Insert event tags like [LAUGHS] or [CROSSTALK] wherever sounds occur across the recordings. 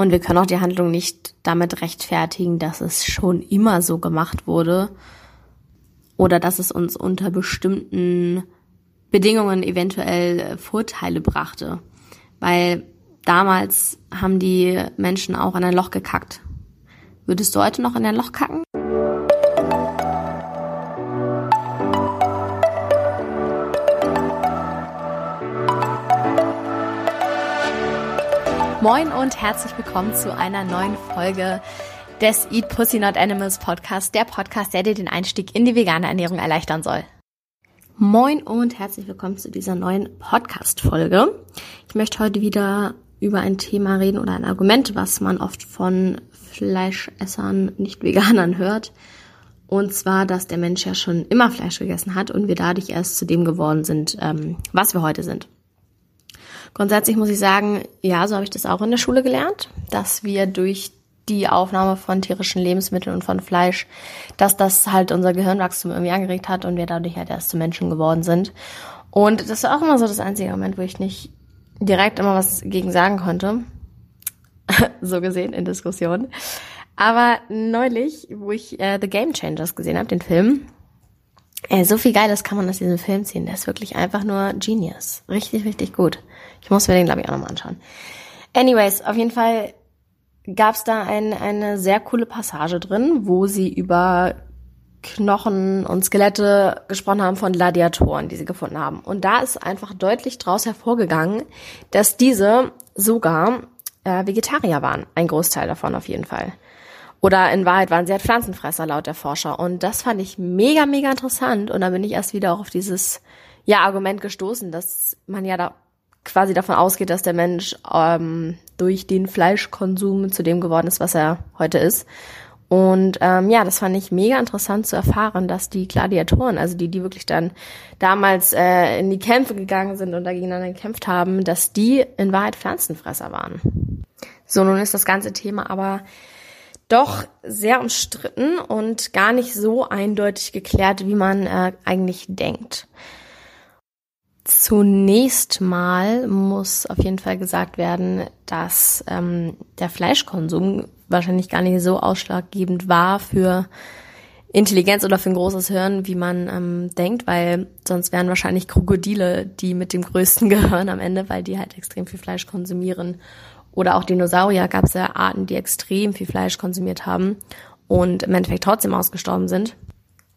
Und wir können auch die Handlung nicht damit rechtfertigen, dass es schon immer so gemacht wurde oder dass es uns unter bestimmten Bedingungen eventuell Vorteile brachte. Weil damals haben die Menschen auch in ein Loch gekackt. Würdest du heute noch in ein Loch kacken? Moin und herzlich willkommen zu einer neuen Folge des Eat Pussy Not Animals Podcast, der Podcast, der dir den Einstieg in die vegane Ernährung erleichtern soll. Moin und herzlich willkommen zu dieser neuen Podcast-Folge. Ich möchte heute wieder über ein Thema reden oder ein Argument, was man oft von Fleischessern, nicht Veganern hört. Und zwar, dass der Mensch ja schon immer Fleisch gegessen hat und wir dadurch erst zu dem geworden sind, ähm, was wir heute sind. Grundsätzlich muss ich sagen, ja, so habe ich das auch in der Schule gelernt, dass wir durch die Aufnahme von tierischen Lebensmitteln und von Fleisch, dass das halt unser Gehirnwachstum irgendwie angeregt hat und wir dadurch halt erst zu Menschen geworden sind. Und das war auch immer so das einzige Moment, wo ich nicht direkt immer was gegen sagen konnte. [LAUGHS] so gesehen in Diskussionen. Aber neulich, wo ich äh, The Game Changers gesehen habe, den Film, äh, so viel Geiles kann man aus diesem Film ziehen. Der ist wirklich einfach nur Genius. Richtig, richtig gut. Ich muss mir den, glaube ich, auch nochmal anschauen. Anyways, auf jeden Fall gab es da ein, eine sehr coole Passage drin, wo sie über Knochen und Skelette gesprochen haben von Gladiatoren, die sie gefunden haben. Und da ist einfach deutlich draus hervorgegangen, dass diese sogar äh, Vegetarier waren. Ein Großteil davon auf jeden Fall. Oder in Wahrheit waren sie halt Pflanzenfresser laut der Forscher. Und das fand ich mega, mega interessant. Und da bin ich erst wieder auch auf dieses ja, Argument gestoßen, dass man ja da quasi davon ausgeht, dass der Mensch ähm, durch den Fleischkonsum zu dem geworden ist, was er heute ist. Und ähm, ja, das fand ich mega interessant zu erfahren, dass die Gladiatoren, also die, die wirklich dann damals äh, in die Kämpfe gegangen sind und dagegeneinander gekämpft haben, dass die in Wahrheit Pflanzenfresser waren. So, nun ist das ganze Thema aber doch sehr umstritten und gar nicht so eindeutig geklärt, wie man äh, eigentlich denkt. Zunächst mal muss auf jeden Fall gesagt werden, dass ähm, der Fleischkonsum wahrscheinlich gar nicht so ausschlaggebend war für Intelligenz oder für ein großes Hirn, wie man ähm, denkt, weil sonst wären wahrscheinlich Krokodile die mit dem größten [LAUGHS] Gehirn am Ende, weil die halt extrem viel Fleisch konsumieren. Oder auch Dinosaurier gab es ja Arten, die extrem viel Fleisch konsumiert haben und im Endeffekt trotzdem ausgestorben sind.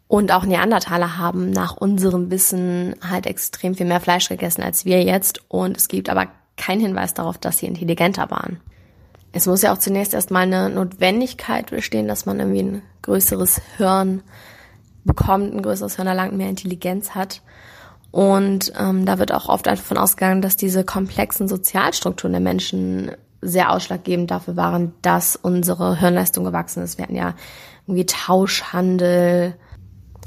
Und auch Neandertaler haben nach unserem Wissen halt extrem viel mehr Fleisch gegessen als wir jetzt. Und es gibt aber keinen Hinweis darauf, dass sie intelligenter waren. Es muss ja auch zunächst erstmal eine Notwendigkeit bestehen, dass man irgendwie ein größeres Hirn bekommt, ein größeres Hirn erlangt, mehr Intelligenz hat. Und ähm, da wird auch oft davon ausgegangen, dass diese komplexen Sozialstrukturen der Menschen sehr ausschlaggebend dafür waren, dass unsere Hirnleistung gewachsen ist. Wir hatten ja irgendwie Tauschhandel,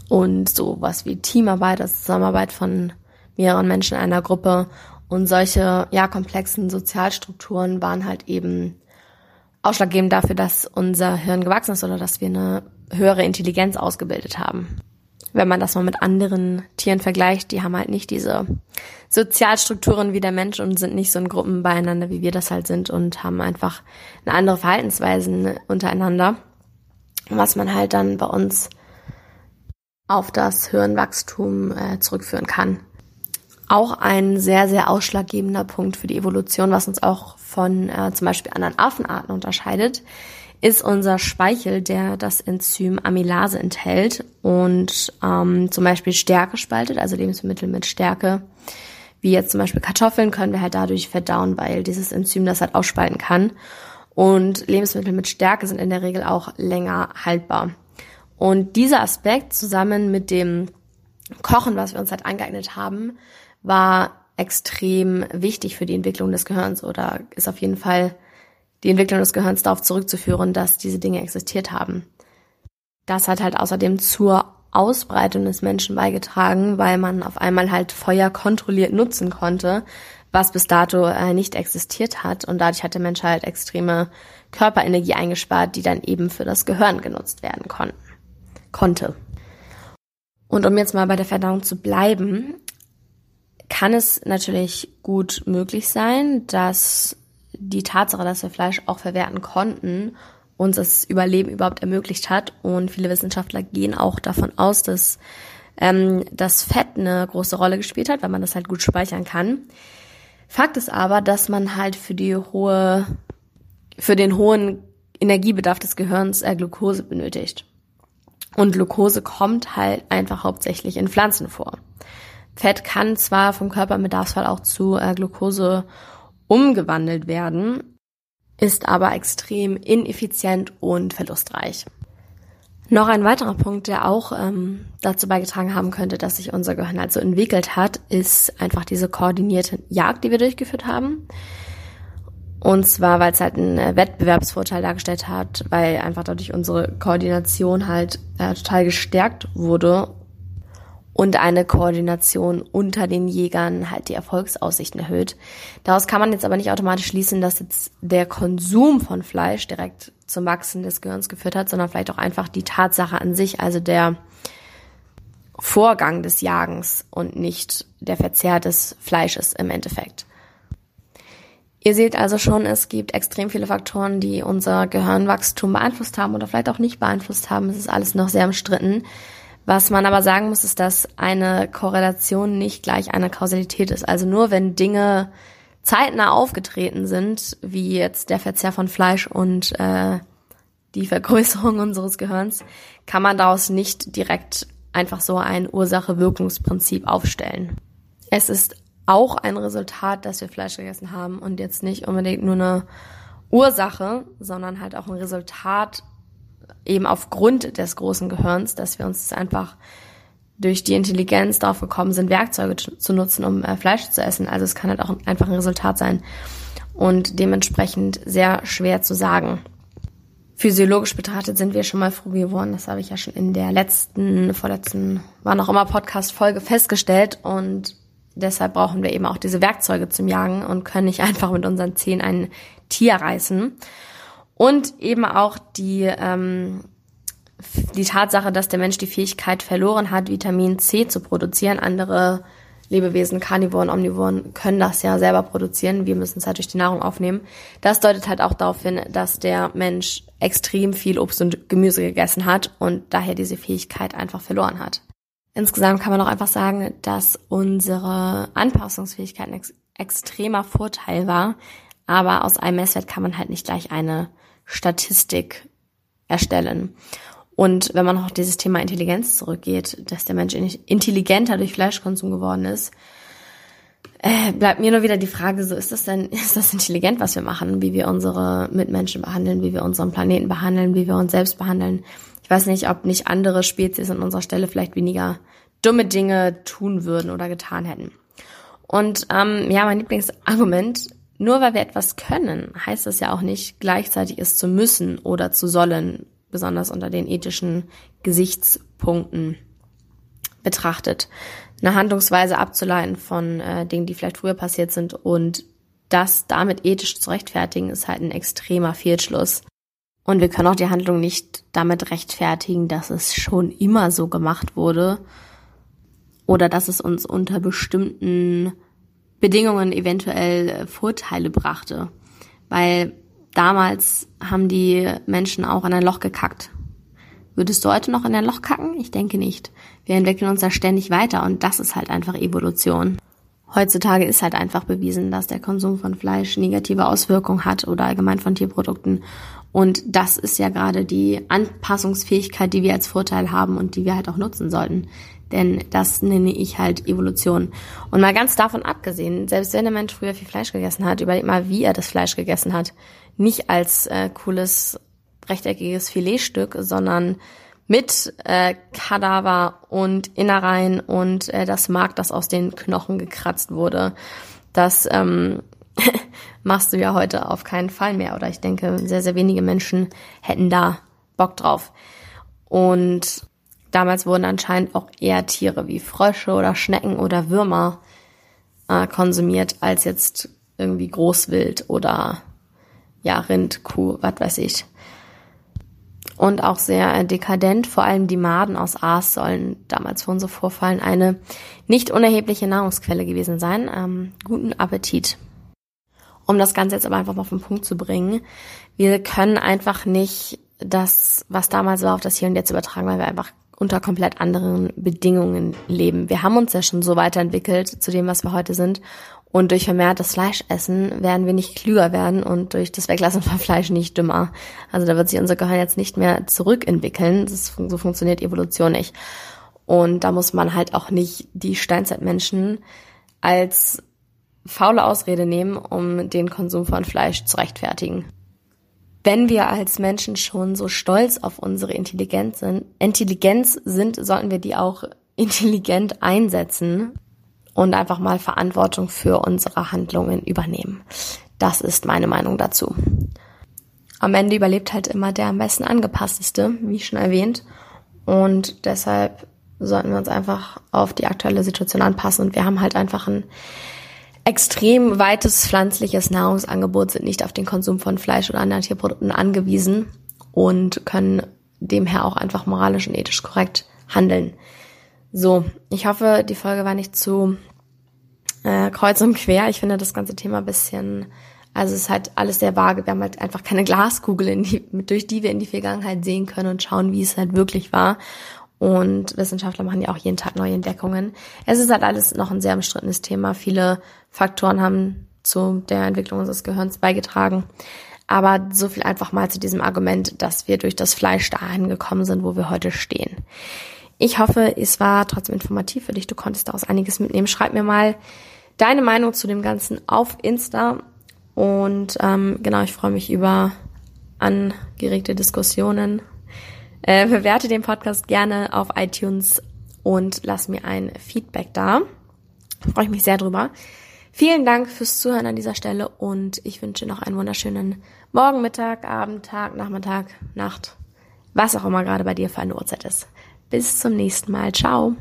und so was wie Teamarbeit, also Zusammenarbeit von mehreren Menschen in einer Gruppe und solche ja komplexen Sozialstrukturen waren halt eben ausschlaggebend dafür, dass unser Hirn gewachsen ist oder dass wir eine höhere Intelligenz ausgebildet haben. Wenn man das mal mit anderen Tieren vergleicht, die haben halt nicht diese Sozialstrukturen wie der Mensch und sind nicht so in Gruppen beieinander, wie wir das halt sind und haben einfach eine andere Verhaltensweisen untereinander. Was man halt dann bei uns auf das Hirnwachstum äh, zurückführen kann. Auch ein sehr, sehr ausschlaggebender Punkt für die Evolution, was uns auch von äh, zum Beispiel anderen Affenarten unterscheidet, ist unser Speichel, der das Enzym Amylase enthält und ähm, zum Beispiel Stärke spaltet, also Lebensmittel mit Stärke, wie jetzt zum Beispiel Kartoffeln, können wir halt dadurch verdauen, weil dieses Enzym das halt ausspalten kann. Und Lebensmittel mit Stärke sind in der Regel auch länger haltbar. Und dieser Aspekt zusammen mit dem Kochen, was wir uns halt angeeignet haben, war extrem wichtig für die Entwicklung des Gehirns oder ist auf jeden Fall die Entwicklung des Gehirns darauf zurückzuführen, dass diese Dinge existiert haben. Das hat halt außerdem zur Ausbreitung des Menschen beigetragen, weil man auf einmal halt Feuer kontrolliert nutzen konnte, was bis dato äh, nicht existiert hat. Und dadurch hat der Mensch halt extreme Körperenergie eingespart, die dann eben für das Gehirn genutzt werden konnten konnte. Und um jetzt mal bei der Verdauung zu bleiben, kann es natürlich gut möglich sein, dass die Tatsache, dass wir Fleisch auch verwerten konnten, uns das Überleben überhaupt ermöglicht hat. Und viele Wissenschaftler gehen auch davon aus, dass ähm, das Fett eine große Rolle gespielt hat, weil man das halt gut speichern kann. Fakt ist aber, dass man halt für die hohe, für den hohen Energiebedarf des Gehirns äh, Glucose benötigt. Und Glucose kommt halt einfach hauptsächlich in Pflanzen vor. Fett kann zwar vom Körper im Bedarfsfall auch zu äh, Glucose umgewandelt werden, ist aber extrem ineffizient und verlustreich. Noch ein weiterer Punkt, der auch ähm, dazu beigetragen haben könnte, dass sich unser Gehirn halt so entwickelt hat, ist einfach diese koordinierte Jagd, die wir durchgeführt haben. Und zwar, weil es halt einen äh, Wettbewerbsvorteil dargestellt hat, weil einfach dadurch unsere Koordination halt äh, total gestärkt wurde und eine Koordination unter den Jägern halt die Erfolgsaussichten erhöht. Daraus kann man jetzt aber nicht automatisch schließen, dass jetzt der Konsum von Fleisch direkt zum Wachsen des Gehirns geführt hat, sondern vielleicht auch einfach die Tatsache an sich, also der Vorgang des Jagens und nicht der Verzehr des Fleisches im Endeffekt. Ihr seht also schon, es gibt extrem viele Faktoren, die unser Gehirnwachstum beeinflusst haben oder vielleicht auch nicht beeinflusst haben. Es ist alles noch sehr umstritten. Was man aber sagen muss, ist, dass eine Korrelation nicht gleich eine Kausalität ist. Also nur wenn Dinge zeitnah aufgetreten sind, wie jetzt der Verzehr von Fleisch und äh, die Vergrößerung [LAUGHS] unseres Gehirns, kann man daraus nicht direkt einfach so ein Ursache-Wirkungsprinzip aufstellen. Es ist auch ein Resultat, dass wir Fleisch gegessen haben und jetzt nicht unbedingt nur eine Ursache, sondern halt auch ein Resultat eben aufgrund des großen Gehirns, dass wir uns einfach durch die Intelligenz darauf gekommen sind, Werkzeuge zu nutzen, um äh, Fleisch zu essen. Also es kann halt auch einfach ein Resultat sein und dementsprechend sehr schwer zu sagen. Physiologisch betrachtet sind wir schon mal frugivor, das habe ich ja schon in der letzten, vorletzten, war noch immer Podcast-Folge festgestellt und deshalb brauchen wir eben auch diese Werkzeuge zum Jagen und können nicht [LAUGHS] einfach mit unseren Zehen ein Tier reißen. Und eben auch die, ähm, die Tatsache, dass der Mensch die Fähigkeit verloren hat, Vitamin C zu produzieren. Andere Lebewesen, Karnivoren, Omnivoren können das ja selber produzieren. Wir müssen es halt durch die Nahrung aufnehmen. Das deutet halt auch darauf hin, dass der Mensch extrem viel Obst und Gemüse gegessen hat und daher diese Fähigkeit einfach verloren hat. Insgesamt kann man auch einfach sagen, dass unsere Anpassungsfähigkeit ein ex extremer Vorteil war. Aber aus einem Messwert kann man halt nicht gleich eine Statistik erstellen. Und wenn man auch dieses Thema Intelligenz zurückgeht, dass der Mensch intelligenter durch Fleischkonsum geworden ist, äh, bleibt mir nur wieder die Frage, so ist das denn, [LAUGHS] ist das intelligent, was wir machen, wie wir unsere Mitmenschen behandeln, wie wir unseren Planeten behandeln, wie wir uns selbst behandeln. Ich weiß nicht, ob nicht andere Spezies an unserer Stelle vielleicht weniger dumme Dinge tun würden oder getan hätten. Und ähm, ja, mein Lieblingsargument nur weil wir etwas können, heißt das ja auch nicht gleichzeitig es zu müssen oder zu sollen, besonders unter den ethischen Gesichtspunkten betrachtet. Eine Handlungsweise abzuleiten von äh, Dingen, die vielleicht früher passiert sind und das damit ethisch zu rechtfertigen, ist halt ein extremer Fehlschluss. Und wir können auch die Handlung nicht damit rechtfertigen, dass es schon immer so gemacht wurde oder dass es uns unter bestimmten Bedingungen eventuell äh, Vorteile brachte. Weil damals haben die Menschen auch in ein Loch gekackt. Würdest du heute noch in ein Loch kacken? Ich denke nicht. Wir entwickeln uns da ständig weiter und das ist halt einfach Evolution. Heutzutage ist halt einfach bewiesen, dass der Konsum von Fleisch negative Auswirkungen hat oder allgemein von Tierprodukten. Und das ist ja gerade die Anpassungsfähigkeit, die wir als Vorteil haben und die wir halt auch nutzen sollten. Denn das nenne ich halt Evolution. Und mal ganz davon abgesehen, selbst wenn der Mensch früher viel Fleisch gegessen hat, überleg mal, wie er das Fleisch gegessen hat. Nicht als äh, cooles rechteckiges Filetstück, sondern mit äh, Kadaver und Innereien und äh, das Mark, das aus den Knochen gekratzt wurde. Das ähm, [LAUGHS] machst du ja heute auf keinen Fall mehr. Oder ich denke, sehr, sehr wenige Menschen hätten da Bock drauf. Und damals wurden anscheinend auch eher Tiere wie Frösche oder Schnecken oder Würmer äh, konsumiert, als jetzt irgendwie Großwild oder ja, Rind, Kuh, was weiß ich. Und auch sehr äh, dekadent, vor allem die Maden aus Aas sollen damals für unsere Vorfallen eine nicht unerhebliche Nahrungsquelle gewesen sein. Ähm, guten Appetit. Um das Ganze jetzt aber einfach mal auf den Punkt zu bringen, wir können einfach nicht das, was damals war, auf das Hier und Jetzt übertragen, weil wir einfach unter komplett anderen Bedingungen leben. Wir haben uns ja schon so weiterentwickelt zu dem, was wir heute sind. Und durch vermehrtes Fleischessen werden wir nicht klüger werden und durch das Weglassen von Fleisch nicht dümmer. Also da wird sich unser Gehirn jetzt nicht mehr zurückentwickeln. Das, so funktioniert Evolution nicht. Und da muss man halt auch nicht die Steinzeitmenschen als faule Ausrede nehmen, um den Konsum von Fleisch zu rechtfertigen. Wenn wir als Menschen schon so stolz auf unsere Intelligenz sind, Intelligenz sind, sollten wir die auch intelligent einsetzen und einfach mal Verantwortung für unsere Handlungen übernehmen. Das ist meine Meinung dazu. Am Ende überlebt halt immer der am besten angepassteste, wie schon erwähnt. Und deshalb sollten wir uns einfach auf die aktuelle Situation anpassen. Und wir haben halt einfach ein extrem weites pflanzliches Nahrungsangebot, sind nicht auf den Konsum von Fleisch oder anderen Tierprodukten angewiesen und können demher auch einfach moralisch und ethisch korrekt handeln. So, ich hoffe, die Folge war nicht zu äh, kreuz und quer. Ich finde das ganze Thema bisschen, also es ist halt alles sehr vage. Wir haben halt einfach keine Glaskugel, in die, durch die wir in die Vergangenheit sehen können und schauen, wie es halt wirklich war. Und Wissenschaftler machen ja auch jeden Tag neue Entdeckungen. Es ist halt alles noch ein sehr umstrittenes Thema. Viele Faktoren haben zu der Entwicklung unseres Gehirns beigetragen. Aber so viel einfach mal zu diesem Argument, dass wir durch das Fleisch dahin gekommen sind, wo wir heute stehen. Ich hoffe, es war trotzdem informativ für dich. Du konntest daraus einiges mitnehmen. Schreib mir mal deine Meinung zu dem Ganzen auf Insta. Und ähm, genau, ich freue mich über angeregte Diskussionen äh, bewerte den Podcast gerne auf iTunes und lass mir ein Feedback da. Freue ich mich sehr drüber. Vielen Dank fürs Zuhören an dieser Stelle und ich wünsche noch einen wunderschönen Morgen, Mittag, Abend, Tag, Nachmittag, Nacht, was auch immer gerade bei dir für eine Uhrzeit ist. Bis zum nächsten Mal. Ciao.